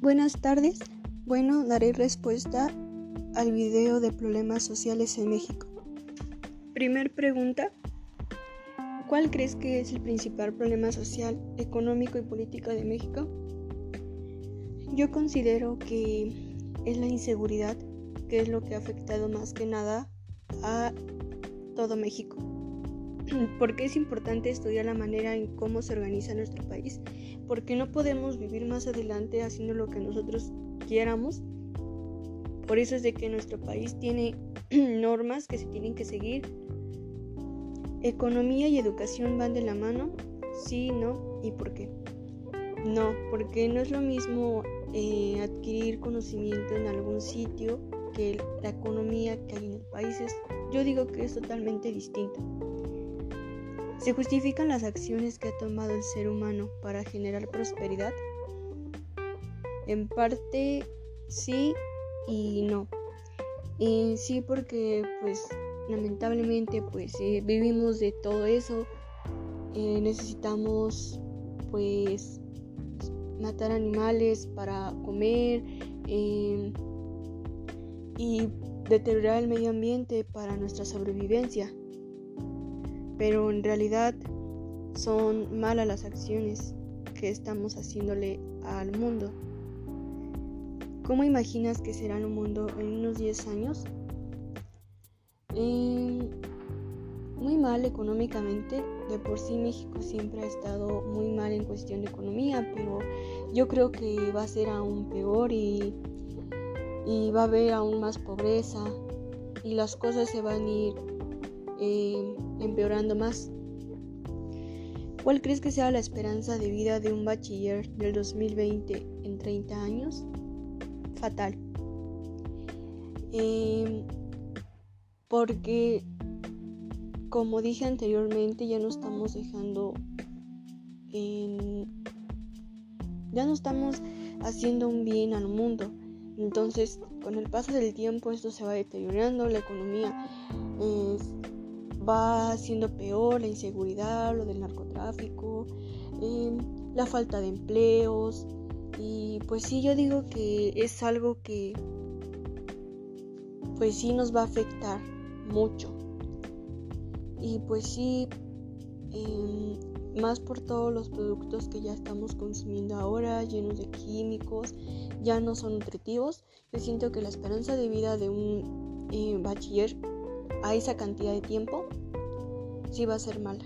Buenas tardes. Bueno, daré respuesta al video de problemas sociales en México. Primer pregunta. ¿Cuál crees que es el principal problema social, económico y político de México? Yo considero que es la inseguridad, que es lo que ha afectado más que nada a todo México. ¿Por qué es importante estudiar la manera en cómo se organiza nuestro país? Porque no podemos vivir más adelante haciendo lo que nosotros quieramos. Por eso es de que nuestro país tiene normas que se tienen que seguir. Economía y educación van de la mano. Sí, no y por qué. No, porque no es lo mismo eh, adquirir conocimiento en algún sitio que la economía que hay en el país. yo digo que es totalmente distinto. ¿Se justifican las acciones que ha tomado el ser humano para generar prosperidad? En parte sí y no. sí porque pues lamentablemente pues eh, vivimos de todo eso. Eh, necesitamos pues matar animales para comer em, y deteriorar el medio ambiente para nuestra sobrevivencia pero en realidad son malas las acciones que estamos haciéndole al mundo. ¿Cómo imaginas que será el mundo en unos 10 años? Eh, muy mal económicamente, de por sí México siempre ha estado muy mal en cuestión de economía, pero yo creo que va a ser aún peor y, y va a haber aún más pobreza y las cosas se van a ir eh, empeorando más. ¿Cuál crees que sea la esperanza de vida de un bachiller del 2020 en 30 años? Fatal. Em, porque, como dije anteriormente, ya no estamos dejando en... Ya no estamos haciendo un bien al mundo. Entonces, con el paso del tiempo esto se va deteriorando, la economía es va siendo peor la inseguridad, lo del narcotráfico, em, la falta de empleos. Y pues sí, yo digo que es algo que pues sí nos va a afectar mucho. Y pues sí, em, más por todos los productos que ya estamos consumiendo ahora, llenos de químicos, ya no son nutritivos. Yo siento que la esperanza de vida de un eh, bachiller a esa cantidad de tiempo, sí va a ser mala.